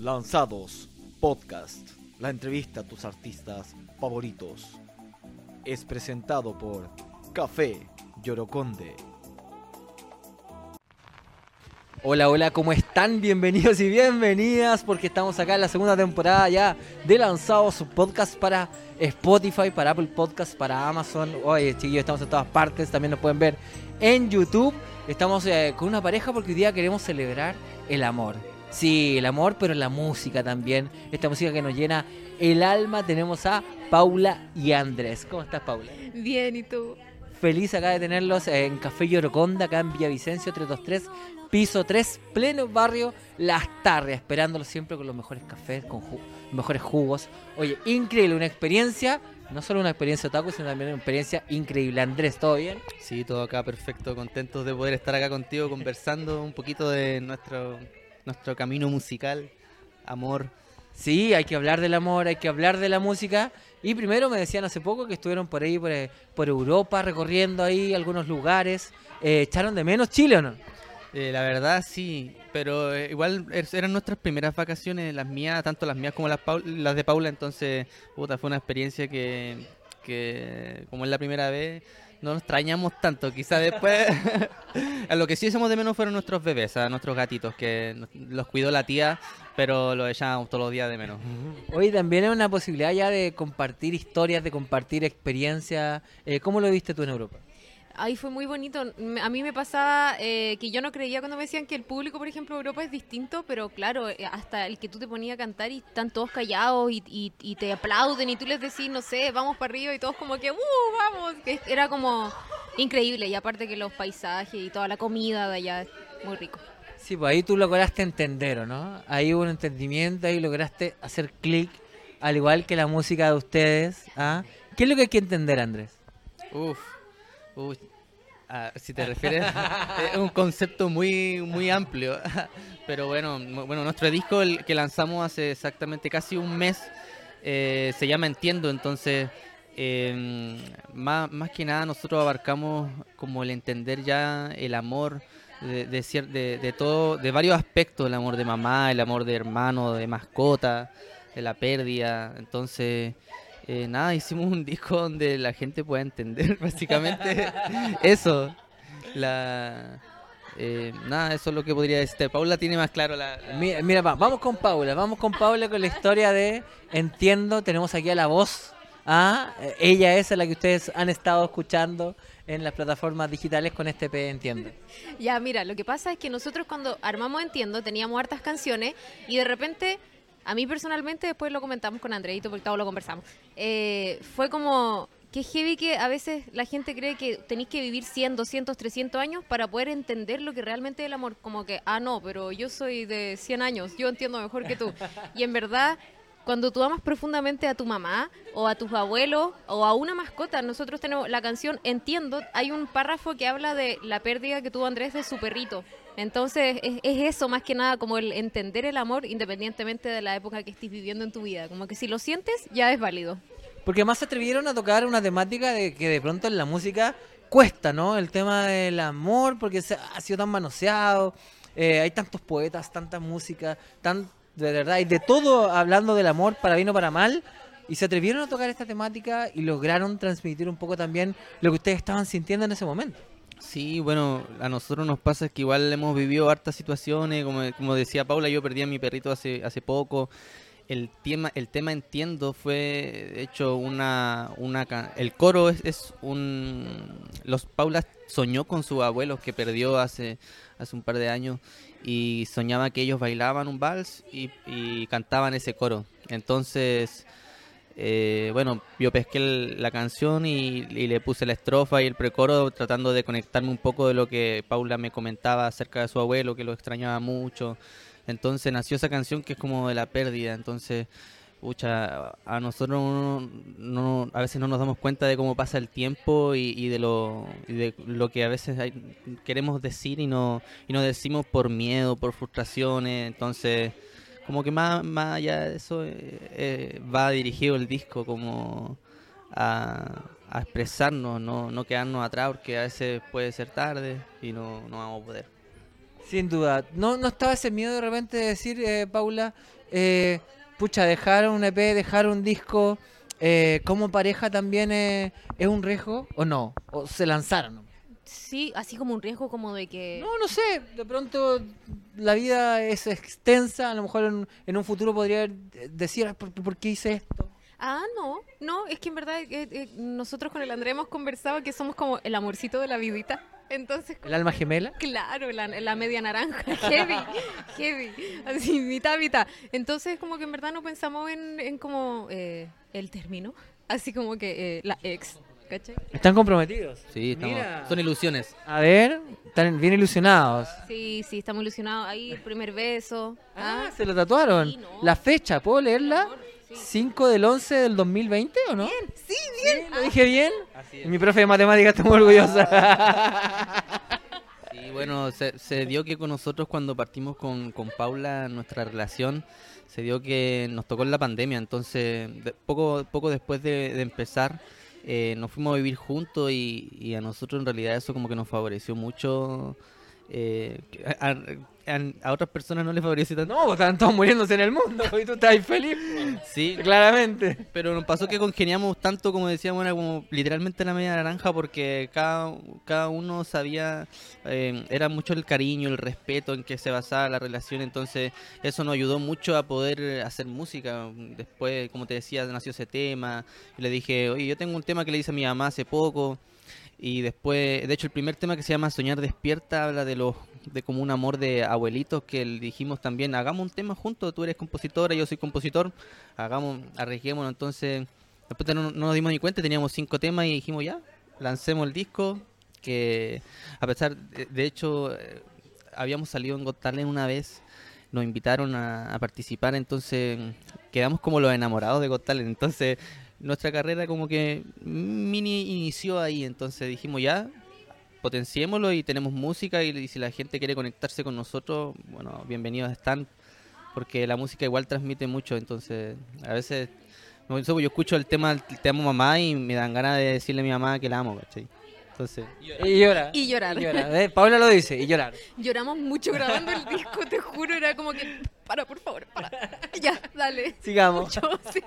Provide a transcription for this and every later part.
Lanzados Podcast, la entrevista a tus artistas favoritos. Es presentado por Café Yoroconde. Hola, hola, ¿cómo están? Bienvenidos y bienvenidas porque estamos acá en la segunda temporada ya de Lanzados Podcast para Spotify, para Apple Podcast, para Amazon. Oye, chiquillos, estamos en todas partes, también nos pueden ver en YouTube. Estamos eh, con una pareja porque hoy día queremos celebrar el amor. Sí, el amor, pero la música también. Esta música que nos llena el alma. Tenemos a Paula y Andrés. ¿Cómo estás, Paula? Bien, ¿y tú? Feliz acá de tenerlos en Café Yoroconda, acá en Villavicencio 323, piso 3, pleno barrio Las Tarrias, esperándolos siempre con los mejores cafés, con mejores jugos. Oye, increíble, una experiencia, no solo una experiencia otaku, sino también una experiencia increíble. Andrés, ¿todo bien? Sí, todo acá perfecto, contentos de poder estar acá contigo conversando un poquito de nuestro nuestro camino musical, amor. Sí, hay que hablar del amor, hay que hablar de la música. Y primero me decían hace poco que estuvieron por ahí, por, eh, Europa, recorriendo ahí algunos lugares. Eh, ¿Echaron de menos Chile o no? Eh, la verdad sí, pero igual er, eran nuestras primeras vacaciones, las mías, tanto las mías como las, las de Paula, entonces puta, fue una experiencia que, que como es la primera vez, no nos extrañamos tanto. Quizá después. a lo que sí echamos de menos fueron nuestros bebés, a nuestros gatitos, que los cuidó la tía, pero los echábamos todos los días de menos. Hoy también es una posibilidad ya de compartir historias, de compartir experiencias. Eh, ¿Cómo lo viste tú en Europa? Ahí fue muy bonito. A mí me pasaba eh, que yo no creía cuando me decían que el público, por ejemplo, de Europa es distinto, pero claro, eh, hasta el que tú te ponías a cantar y están todos callados y, te aplauden y tú les decís, no sé, vamos para arriba y todos como que, ¡uh, vamos! Que era como increíble. Y aparte que los paisajes y toda la comida de allá, muy rico. Sí, pues ahí tú lograste entender, ¿no? Ahí hubo un entendimiento, ahí lograste hacer clic, al igual que la música de ustedes. ¿ah? ¿Qué es lo que hay que entender, Andrés? Uf, Uy, ah, si te refieres, es un concepto muy, muy amplio. Pero bueno, bueno, nuestro disco el que lanzamos hace exactamente casi un mes eh, se llama Entiendo, entonces em, más, más que nada nosotros abarcamos como el entender ya el amor de, de, de, todo, de varios aspectos, el amor de mamá, el amor de hermano, de mascota, de la pérdida, entonces eh, nada, hicimos un disco donde la gente pueda entender básicamente eso. La, eh, nada, eso es lo que podría decir. Paula tiene más claro la... Mira, vamos con Paula, vamos con Paula con la historia de Entiendo, tenemos aquí a la voz. ¿ah? Ella es la que ustedes han estado escuchando en las plataformas digitales con este P Entiendo. Ya, mira, lo que pasa es que nosotros cuando armamos Entiendo teníamos hartas canciones y de repente a mí personalmente, después lo comentamos con Andreito, porque todo lo conversamos, eh, fue como que heavy que a veces la gente cree que tenéis que vivir 100, 200, 300 años para poder entender lo que realmente es el amor. Como que, ah, no, pero yo soy de 100 años, yo entiendo mejor que tú. Y en verdad, cuando tú amas profundamente a tu mamá o a tus abuelos o a una mascota, nosotros tenemos la canción Entiendo, hay un párrafo que habla de la pérdida que tuvo Andrés de su perrito. Entonces es, eso más que nada como el entender el amor independientemente de la época que estés viviendo en tu vida. Como que si lo sientes ya es válido. Porque más se atrevieron a tocar una temática de que de pronto en la música cuesta, ¿no? El tema del amor, porque se ha sido tan manoseado. Eh, hay tantos poetas, tanta música, tan de verdad, y de todo hablando del amor para bien o para mal. Y se atrevieron a tocar esta temática y lograron transmitir un poco también lo que ustedes estaban sintiendo en ese momento. Sí, bueno, a nosotros nos pasa que igual hemos vivido hartas situaciones, como, como decía Paula, yo perdí a mi perrito hace, hace poco. El tema, el tema entiendo fue de hecho una, una el coro es, es un los Paula soñó con su abuelo que perdió hace, hace un par de años y soñaba que ellos bailaban un vals y cantaban ese coro. Entonces eh, bueno, yo pesqué la canción y, le puse la estrofa y el precoro tratando de conectarme un poco de lo que Paula me comentaba acerca de su abuelo, que lo extrañaba mucho. Entonces nació esa canción que es como de la pérdida. Entonces, pucha, a nosotros no, a veces no nos damos cuenta de cómo pasa el tiempo y, de, lo, de lo que a veces queremos decir y no, y no decimos por miedo, por frustraciones. Entonces como que más, más allá de eso eh, eh, va dirigido el disco como a, expresarnos, no, no quedarnos atrás porque a veces puede ser tarde y no, no vamos a poder. Sin duda. ¿No, no estaba ese miedo de repente de decir, eh, Paula, eh, pucha, dejar un EP, dejar un disco, eh, como pareja también es un riesgo o no? ¿O se lanzaron? Sí, así como un riesgo como de que... No, no sé, de pronto la vida es extensa, a lo mejor en, en un futuro podría decir, "Ah, ¿por, por qué hice esto? Ah, no, no, es que en verdad eh, eh, nosotros con el André hemos conversado que somos como el amorcito de la vidita. Entonces, ¿El alma gemela? claro, la, la media naranja, heavy, heavy, así, mitad, mitad. Entonces, como que en verdad no pensamos en, en como eh, el término, así como que eh, la ex, ¿cachai? ¿Están comprometidos? Sí, estamos- Mira. son ilusiones. A ver, están bien ilusionados. Sí, sí, estamos ilusionados. Ahí el primer beso. Ah, Ah, se lo tatuaron. Sí, no. La fecha, ¿puedo leerla? amor, sí. 5 del 11 del 2020 o no? Bien, sí, bien. ¿Lo dije bien? Así Y mi profe de matemáticas está muy orgullosa. Sí, bueno, se, se dio que con nosotros cuando partimos con, con Paula, nuestra relación, se dio que nos tocó en la pandemia, entonces de- poco, poco después de, de empezar eh, nos fuimos a vivir juntos y, y a nosotros en realidad eso como que nos favoreció mucho. Eh, a, a- a otras personas no les favoreció tanto. no, estaban todos muriéndose en el mundo y tú estás feliz. Sí, Claramente. Pero nos pasó que congeniamos tanto, como decíamos, era como literalmente la media naranja, porque cada, cada uno sabía, eh, era mucho el cariño, el respeto en que se basaba la relación, entonces eso nos ayudó mucho a poder hacer música. Después, como te decía, nació ese tema, y le dije, oye, yo tengo un tema que le hice a mi mamá hace poco, y después, de hecho, el primer tema que se llama Soñar Despierta habla de los de como un amor de abuelitos que dijimos también, hagamos un tema juntos, tú eres compositora, yo soy compositor, hagamos, arriesguémonos, entonces después no, no nos dimos ni cuenta, teníamos cinco temas y dijimos ya, lancemos el disco, que a pesar, de, hecho, eh, habíamos salido en Got una vez, nos invitaron a, a participar, entonces quedamos como los enamorados de Got entonces nuestra carrera como que mini inició ahí, entonces dijimos ya, potenciémoslo y tenemos música y, y si la gente quiere conectarse con nosotros, bueno, bienvenidos están, porque la música igual transmite mucho, entonces a veces yo escucho el tema Te amo mamá y me dan ganas de decirle a mi mamá que la amo, ¿cachai? Entonces, Y llora. Y llorar. Y llora. Eh, Paula lo dice, y llorar. Lloramos mucho grabando el disco, te juro, era como que, para, por favor, para. Ya, dale. Sigamos. Yo, sí.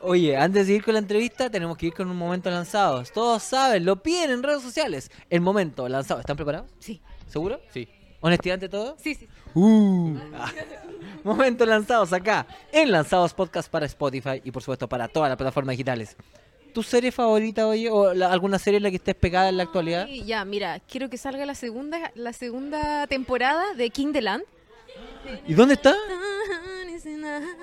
Oye, antes de ir con la entrevista, tenemos que ir con un momento lanzados. Todos saben, lo piden en redes sociales. El momento lanzado. ¿Están preparados? Sí, ¿Seguro? sí. ¿Honestidad ante todo? sí, sí. Uh. Momento lanzados acá, en Lanzados Podcast para Spotify y por supuesto para todas las plataformas digitales. ¿Tu serie favorita, oye? ¿O la- alguna serie en la que estés pegada en la actualidad? Y ya, mira, quiero que salga la segunda, la segunda temporada de King the Land. ¿Y dónde está?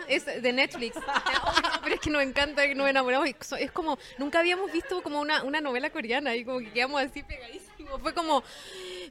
Es de Netflix. Pero es que nos encanta, que nos enamoramos. Es como, nunca habíamos visto como una, una novela coreana y como que quedamos así pegadísimos. Fue como,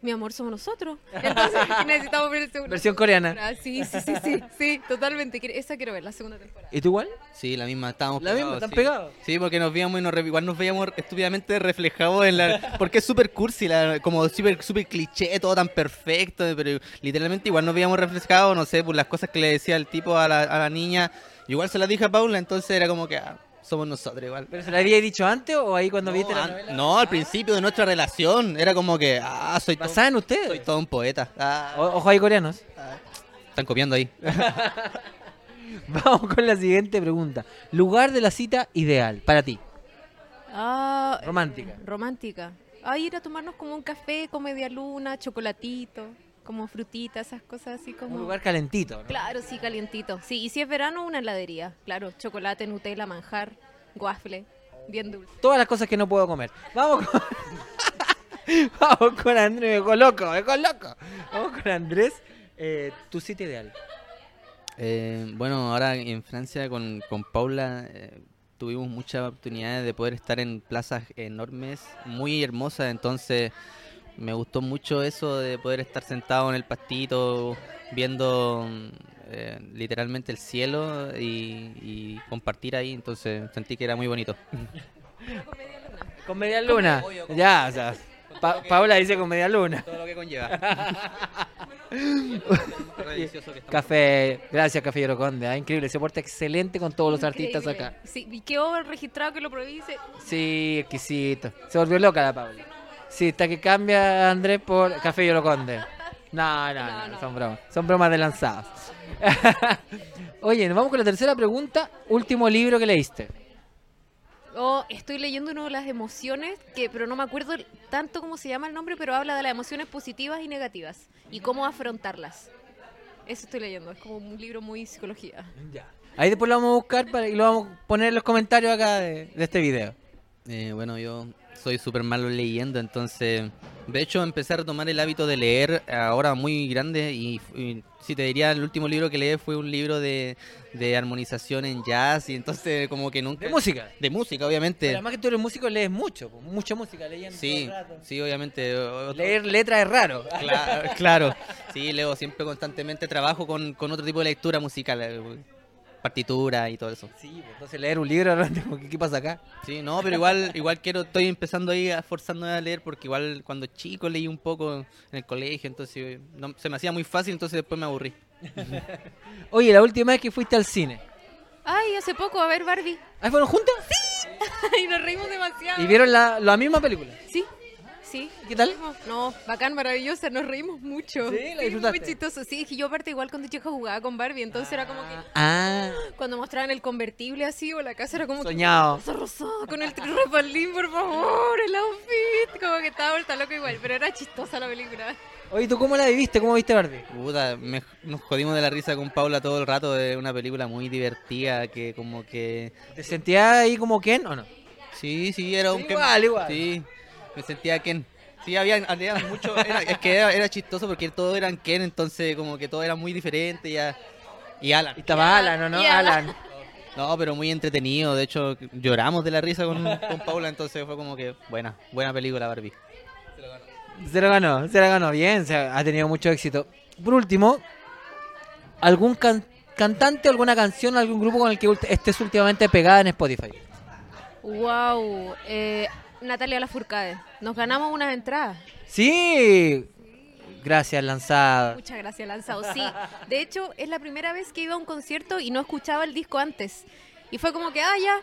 mi amor, somos nosotros. Entonces necesitamos ver el segundo. Versión coreana. Sí, sí, sí, sí, sí, totalmente. Esa quiero ver, la segunda temporada. ¿Y tú igual? Sí, la misma, estábamos La misma, pegados, ¿están sí. pegados? Sí, porque nos veíamos y nos igual nos veíamos estúpidamente reflejados en la... Porque es súper cursi, la- como súper super cliché, todo tan perfecto, pero literalmente igual nos veíamos reflejados, no sé, por las cosas que le decía el tipo a la, a la niña. Igual se las dije a Paula, entonces era como que ah, somos nosotros igual. ¿Pero se la había dicho antes o ahí cuando No, viste la an- novela? no, al principio de nuestra relación era como que, ah, soy todo, ¿Basada en soy ustedes? todo un poeta. Ah, O- Ojo ahí coreanos. están copiando ahí. Vamos con la siguiente pregunta. Lugar de la cita ideal para ti. Ah, Romántica. romántica. Ah, ir a tomarnos como un café con media luna, chocolatito, como frutitas, esas cosas así como... Un lugar calentito. ¿no? Claro, sí, calientito. Sí, y si es verano, una heladería. Claro, chocolate, Nutella, manjar, waffle, bien dulce. Todas las cosas que no puedo comer. Vamos con... Vamos con Andrés. Me dejó loco, me dejó loco. Vamos con Andrés. Eh, tu sitio ideal. Eh, bueno, ahora en Francia con, con Paula eh, tuvimos muchas oportunidades de poder estar en plazas enormes, muy hermosas, entonces me gustó mucho eso de poder estar sentado en el pastito viendo eh, literalmente el cielo y, y compartir ahí, entonces sentí que era muy bonito. Con media luna. Ya, o sea. Pa- Paula dice con media luna. Todo lo que conlleva. Café, gracias Café Yoroconde, ah, increíble, se porta excelente con todos los artistas acá. Sí, y quedó registrado que lo dice, Sí, exquisito. Se volvió loca la Paula. Sí, está que cambia Andrés por Café Yoroconde. No, no, no, No, no. son bromas. Son bromas de lanzados. Oye, nos vamos con la tercera pregunta. Último libro que leíste. Oh, estoy leyendo uno de las emociones, que pero no me acuerdo tanto cómo se llama el nombre, pero habla de las emociones positivas y negativas y cómo afrontarlas. Eso estoy leyendo, es como un libro muy psicología. Ahí después lo vamos a buscar para, y lo vamos a poner en los comentarios acá de, de este video. Eh, bueno, yo soy súper malo leyendo, entonces, de hecho, empecé a retomar el hábito de leer ahora muy grande y, y si te diría, el último libro que leí fue un libro de, de armonización en jazz y entonces como que nunca... De música. De música, Pero obviamente. además que tú eres músico, lees mucho. Mucha música leyendo. Sí, todo el rato. sí, obviamente. Leer letras es raro. Claro, claro. Sí, leo siempre constantemente, trabajo con, con otro tipo de lectura musical, partitura y todo eso. Sí, pues, entonces leer un libro, ¿qué pasa acá? Sí, no, pero igual igual quiero, estoy empezando ahí a forzarme a leer porque igual cuando chico leí un poco en el colegio, entonces no, se me hacía muy fácil, entonces después me aburrí. Oye, la última vez que fuiste al cine. Ay, hace poco a ver Barbie. ¿Ahí fueron juntos? y nos reímos demasiado. ¿Y vieron la, la misma película? Sí, sí. ¿Qué tal? No, bacán, maravillosa, nos reímos mucho. Sí, la disfrutaste. muy chistoso. Sí, es que yo aparte igual cuando chica jugaba con Barbie, entonces era como que Ah, cuando mostraban el convertible así o la casa era como que soñado. Rosada con el respaldín, por favor, el outfit. Como que estaba vuelta loco igual, pero era chistosa la película. Oye, ¿tú cómo la viviste? ¿Cómo viste Barbie? Puta, me- nos jodimos de la risa con Paula todo el rato de una película muy divertida que como que... ¿Te sentías ahí como Ken o no? Sí, sí, era un... Igual, igual. Sí, me sentía Ken. Sí, había, había mucho... Era, es que era, era chistoso porque todos eran Ken, entonces como que todo era muy diferente ya... Y Alan. Y estaba Alan, ¿o no? Y Alan. Alan. No, pero muy entretenido. De hecho, lloramos de la risa con, con Paula, entonces fue como que buena, buena película Barbie. Se lo ganó, se lo ganó bien, se ha ha tenido mucho éxito. Por último, ¿algún can- cantante, alguna canción, algún grupo con el que estés últimamente pegada en Spotify? Wow, eh, Natalia Lafourcade. Nos ganamos unas entradas. Sí, gracias, lanzada. Muchas gracias, Lanzado. Sí, de hecho, es la primera vez que iba a un concierto y no escuchaba el disco antes. Y fue como que, ah, ya.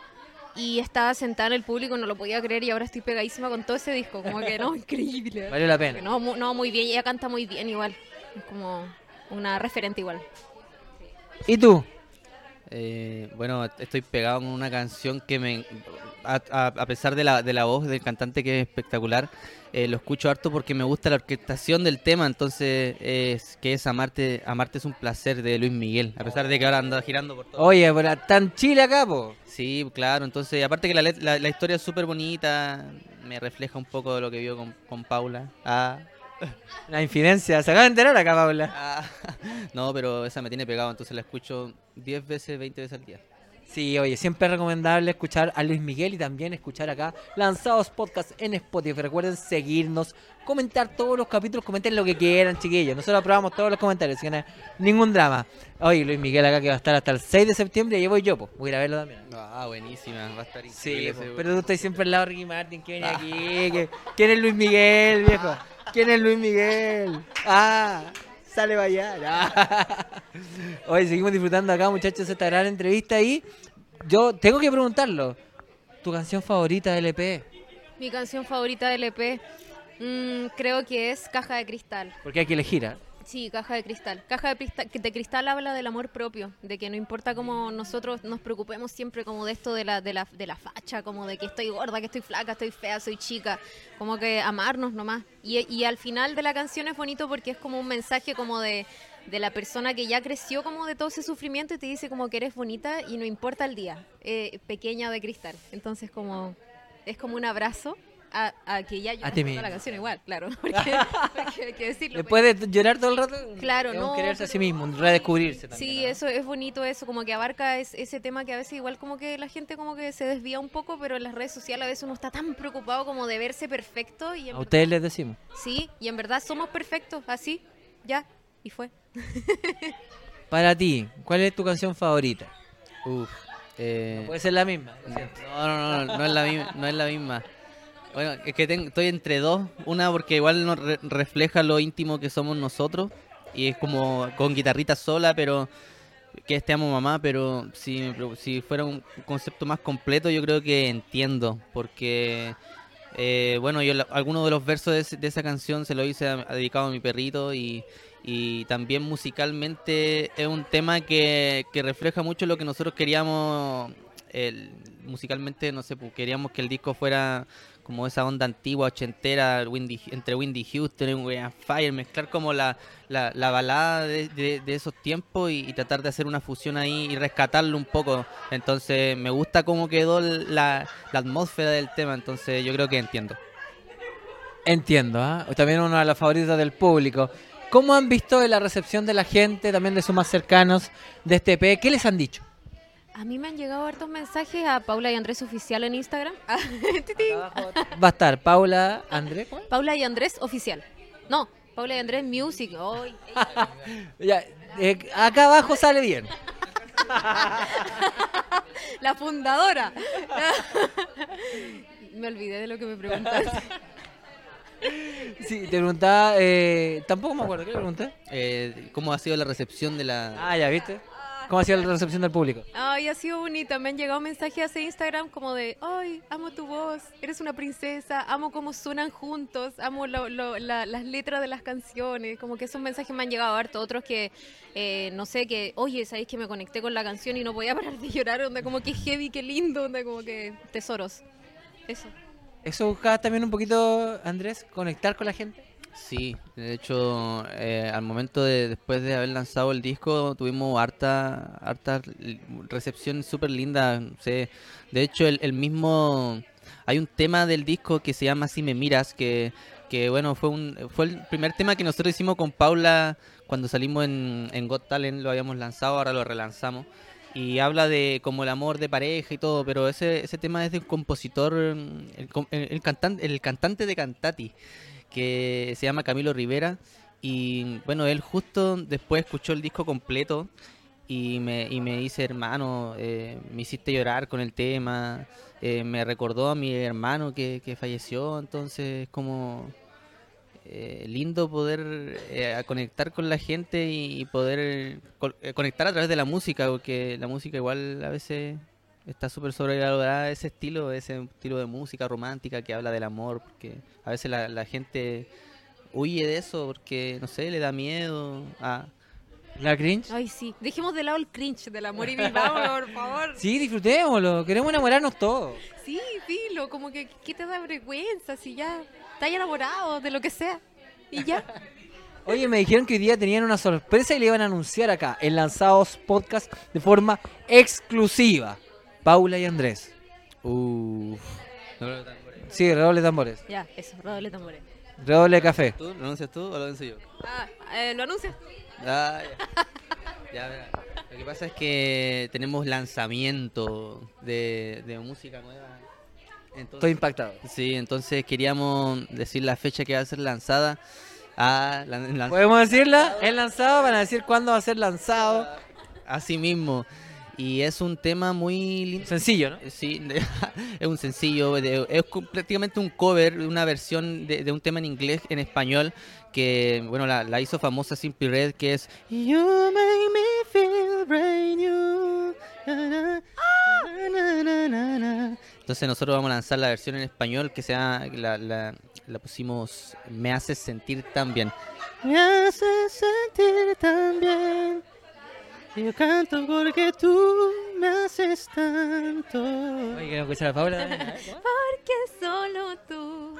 Y estaba sentada en el público, no lo podía creer y ahora estoy pegadísima con todo ese disco. Como que, no, increíble. Valió la pena. No, mu- no, muy bien. Ella canta muy bien igual. Es como una referente igual. ¿Y tú? Eh, bueno, estoy pegado con una canción que me... A, a- a pesar de la, de la voz del cantante que es espectacular, eh, lo escucho harto porque me gusta la orquestación del tema, entonces es que es Amarte, Amarte es un placer de Luis Miguel, a pesar de que ahora anda girando por todo. Oye, pero tan chile acá, po. Sí, claro, entonces aparte que la, la, la historia es súper bonita, me refleja un poco de lo que vio con, con Paula. Ah, La infidencia, se acaba de enterar acá, Paula. ah. No, pero esa me tiene pegado, entonces la escucho 10 veces, 20 veces al día. Sí, oye, siempre es recomendable escuchar a Luis Miguel y también escuchar acá Lanzados Podcast en Spotify. Recuerden seguirnos, comentar todos los capítulos, comenten lo que quieran, chiquillos. Nosotros aprobamos todos los comentarios, así que no hay ningún drama. Oye, Luis Miguel acá que va a estar hasta el 6 de septiembre y ahí voy yo, pues. Voy a ir a verlo también. Ah, buenísima, va a estar Sí, increíble po, ese- pero tú estás siempre al lado de Ricky Martin. ¿Quién viene aquí? ¿Qué- ¿Quién es Luis Miguel, viejo? ¿Quién es Luis Miguel? Ah, sale para allá. Oye, seguimos disfrutando acá, muchachos, esta gran entrevista y yo tengo que preguntarlo. ¿Tu canción favorita del EP? Mi canción favorita del EP, mm, creo que es Caja de Cristal. Porque hay que elegir, ¿ah? Sí, Caja de Cristal. Caja de cristal, de cristal habla del amor propio, de que no importa cómo nosotros nos preocupemos siempre como de esto de la, de la, de la facha, como de que estoy gorda, que estoy flaca, estoy fea, soy chica, como que amarnos nomás. Y, y al final de la canción es bonito porque es como un mensaje como de, de la persona que ya creció como de todo ese sufrimiento y te dice como que eres bonita y no importa el día, eh, pequeña de cristal. Entonces como es como un abrazo. A, a que ya yo la canción igual, claro, porque, porque hay que decirlo. Después de llorar todo el rato, Claro, no, quererse a sí mismo, redescubrirse también. Sí, ¿no? eso es bonito, eso como que abarca es- ese tema que a veces igual como que la gente como que se desvía un poco, pero en las redes sociales a veces uno está tan preocupado como de verse perfecto y en A ustedes les decimos. sí, y en verdad somos perfectos, así, ya, y fue. Para ti, ¿cuál es tu canción favorita? Uf, eh, Puede ser la misma. No, no, no, no es la misma. No es la misma. Bueno, es que ten- estoy entre dos. Una porque igual nos re- refleja lo íntimo que somos nosotros. Y es como con guitarrita sola, pero que este amo mamá. Pero si, si fuera un concepto más completo, yo creo que entiendo. Porque Eh, bueno, yo algunos de los versos de, de esa canción se lo hice a- dedicado a mi perrito y, y también musicalmente es un tema que, que refleja mucho lo que nosotros queríamos el- musicalmente, no sé, pues, queríamos que el disco fuera como esa onda antigua, ochentera, entre Windy Houston y William Fire, mezclar como la, la, la balada de, de- esos tiempos y, tratar de hacer una fusión ahí y rescatarlo un poco. Entonces me gusta cómo quedó la, la atmósfera del tema, entonces yo creo que entiendo. Entiendo, ¿ah? También uno de los favoritos del público. ¿Cómo han visto la recepción de la gente, también de sus más cercanos, de este EP? ¿Qué les han dicho? A mí me han llegado hartos mensajes a Paula y Andrés Oficial en Instagram. Ah. Va a estar Paula, Andrés. ¿cuál? Paula y Andrés Oficial. No, Paula y Andrés Music. Ya, eh, acá abajo sale bien. la fundadora. me olvidé de lo que me preguntaste. Sí, te preguntaba, eh, tampoco me acuerdo, ¿qué le pregunté? Eh, ¿Cómo ha sido la recepción de la... Ah, ya, ¿viste? ¿Cómo ha sido la recepción del público? Ay, ha sido bonita. Me han llegado mensajes a Instagram como de, ay, amo tu voz, eres una princesa, amo cómo suenan juntos, amo lo- lo- la- las letras de las canciones. Como que esos mensajes me han llegado harto. Otros que, eh, no sé, que, oye, sabéis que me conecté con la canción y no podía parar de llorar. Onda, como que heavy, qué lindo, onda, como que tesoros. Eso. ¿Eso buscaba también un poquito, Andrés, conectar con la gente? Sí, de hecho, eh, al momento de después de haber lanzado el disco, tuvimos harta, harta recepción súper linda. no sé. De hecho, el, mismo, hay un tema del disco que se llama Si me miras, que, que bueno, fue un, fue el primer tema que nosotros hicimos con Paula cuando salimos en, Got Talent, lo habíamos lanzado, ahora lo relanzamos. Y habla de como el amor de pareja y todo, pero ese, ese tema es de un compositor, mm, el, el, el el cantante de Cantati que se llama Camilo Rivera y bueno, él justo después escuchó el disco completo y me, y me dice, hermano, eh, me hiciste llorar con el tema, eh, me recordó a mi hermano que, que falleció, entonces es como eh, lindo poder eh, conectar con la gente y, poder co- conectar a través de la música, porque la música igual a veces está súper sobrevalorada ese estilo, ese estilo de música romántica que habla del amor, porque a veces la, la gente huye de eso porque, no sé, le da miedo a... ¿La cringe? Ay, sí. Dejemos de lado el cringe del amor y vivamos, por favor. Sí, disfrutémoslo, queremos enamorarnos todos. Sí, filo, como que ¿qué te da vergüenza si ya estás enamorado de lo que sea? Y ya. Oye, me dijeron que hoy día tenían una sorpresa y le iban a anunciar acá, en Lanzados Podcast, de forma exclusiva. Paula y Andrés. Uf. Sí, redoble de tambores. ya, eso, redoble tambores. Redoble de café. ¿Tú? ¿Lo anuncias tú o lo anuncio yo? Ah, eh, ¿lo anuncias? Ah, ya. Ya, mira. Lo que pasa es que tenemos lanzamiento de, de música nueva. Entonces, Estoy impactado. Sí, entonces queríamos decir la fecha que va a ser lanzada. Ah, ¿Podemos decirla? Es lanzado, van a decir cuándo va a ser lanzado. así mismo. Y es un tema muy lindo. Sencillo, ¿no? Sí, de- es un sencillo, es prácticamente un cover, una versión de, de un tema en inglés, en español, que bueno, la, la hizo famosa Simply Red, que es You make me feel brand new. na, na, na, na, na, na. Entonces nosotros vamos a lanzar la versión en español que sea la, la, la pusimos Me haces sentir tan bien. Me haces sentir tan bien. Yo canto porque tú me haces tanto. Oye, ¿queremos escuchar a Paula? Porque solo tú.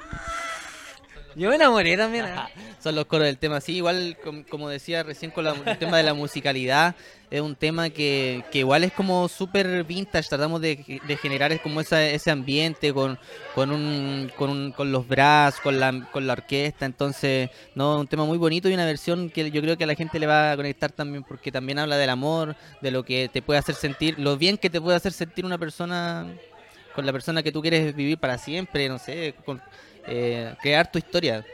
Yo me enamoré también. ¿eh? Son los coros del tema. Sí, igual com- como decía recién con la- el tema de la musicalidad, es un tema que, que igual es como súper vintage. Tratamos de, de generar es como esa, ese ambiente con, con, un, con, un- con los brass, con la, con la orquesta. Entonces, no, un tema muy bonito y una versión que yo creo que a la gente le va a conectar también porque también habla del amor, de lo que te puede hacer sentir, lo bien que te puede hacer sentir una persona con la persona que tú quieres vivir para siempre, no sé, con, eh, crear tu historia.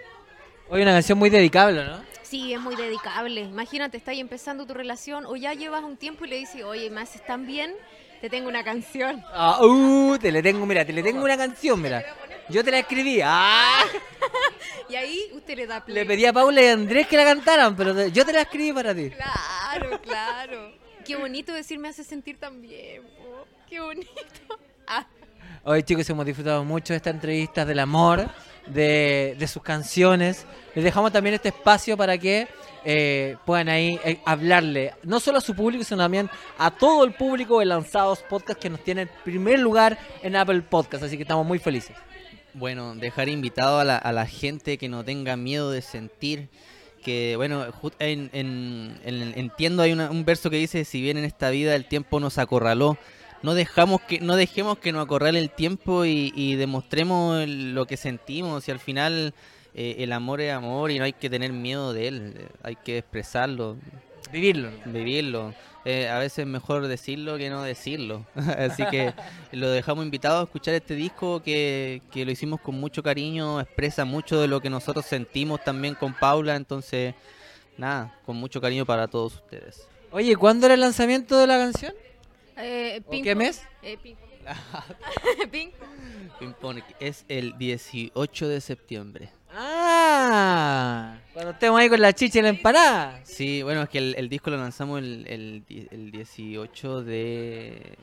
Hoy una canción muy dedicable, ¿no? Sí, es muy dedicable. Imagínate, estás ahí empezando tu relación o ya llevas un tiempo y le dices, oye, me haces tan bien, te tengo una canción. Ah, uh, te le tengo, mira, te le tengo una canción, mira. Yo te la escribí. Ah, Y ahí usted le da play. le pedí a Paula y a Andrés que la cantaran, pero te- yo te la escribí para ti. Claro, claro. Qué bonito decir me hace sentir tan bien. po. Qué bonito. Ah, Hoy chicos hemos disfrutado mucho de esta entrevista del amor, de, sus canciones. Les dejamos también este espacio para que eh, puedan ahí eh, hablarle, no solo a su público, sino también a todo el público de Lanzados Podcast que nos tiene en primer lugar en Apple Podcast. Así que estamos muy felices. Bueno, dejar invitado a la, a la gente que no tenga miedo de sentir que, bueno, en, en- en- entiendo, hay un verso que dice, si bien en esta vida el tiempo nos acorraló, no dejamos que no dejemos que nos acorrale el tiempo y, y demostremos lo que sentimos y al final eh, el amor es amor y no hay que tener miedo de él, eh, hay que expresarlo, Vivirlo. vivirlo. Eh, a veces es mejor decirlo que no decirlo. Así que lo dejamos invitado a escuchar este disco que, que lo hicimos con mucho cariño, expresa mucho de lo que nosotros sentimos también con Paula, entonces nada, con mucho cariño para todos ustedes. Oye, ¿cuándo era el lanzamiento de la canción? Eh, ¿O ping qué mes? Eh, ping pong. Ping pong. Ping Pong es el 18 de septiembre. Ah, cuando estemos ahí con la chicha y la empanada. Sí, bueno, es que el, el disco lo lanzamos el, el, el 18 de...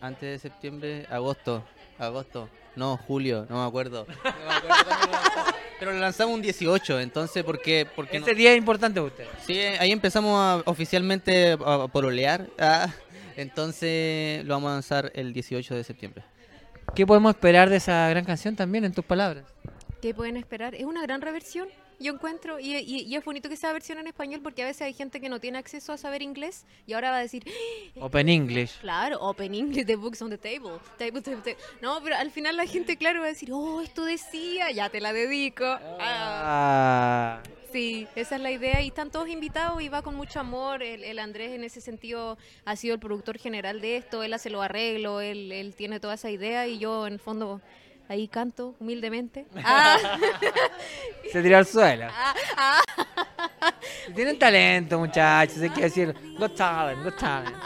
Antes de septiembre, agosto, agosto, no, julio, no me acuerdo. No me. Pero lo lanzamos un 18, entonces, ¿por qué? Porque no- Ese día es importante para ustedes. Sí, ahí empezamos a, oficialmente a, a pololear, ah, entonces lo vamos a lanzar el 18 de septiembre. ¿Qué podemos esperar de esa gran canción también, en tus palabras? ¿Qué pueden esperar? Es una gran reversión, yo encuentro, y, y- y es bonito que sea versión en español porque a veces hay gente que no tiene acceso a saber inglés y ahora va a decir, Open English. claro, Open English, the books on the table, table, table, table". No, pero al final la gente, claro, va a decir, oh, esto decía, ya te la dedico. Ah, Ah, sí, esa es la idea y están todos invitados y va con mucho amor. El, el Andrés en ese sentido ha sido el productor general de esto, él hace los arreglos, él, él tiene toda esa idea y yo en el fondo ahí canto humildemente. Ah. se tiró al suelo. Ah, ah. Tienen talento, muchachos. Hay que decir, got talent, got talent.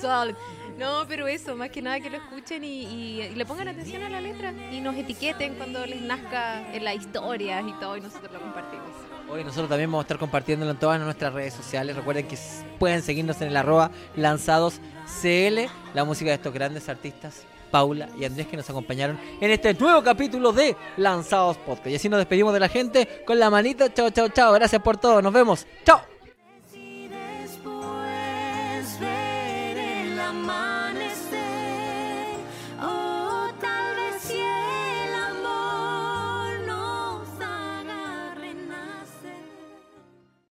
Tal. No, pero eso, más que nada que lo escuchen y, y- y le pongan atención a la letra y nos etiqueten cuando les nazca en las historias y todo y nosotros lo compartimos. Hoy nosotros también vamos a estar compartiéndolo en todas nuestras redes sociales. Recuerden que pueden seguirnos en el arroba lanzados CL, la música de estos grandes artistas, Paula y Andrés, que nos acompañaron en este nuevo capítulo de Lanzados Podcast. Y así nos despedimos de la gente con la manita. Chao, chao, chao. Gracias por todo. Nos vemos. Chao.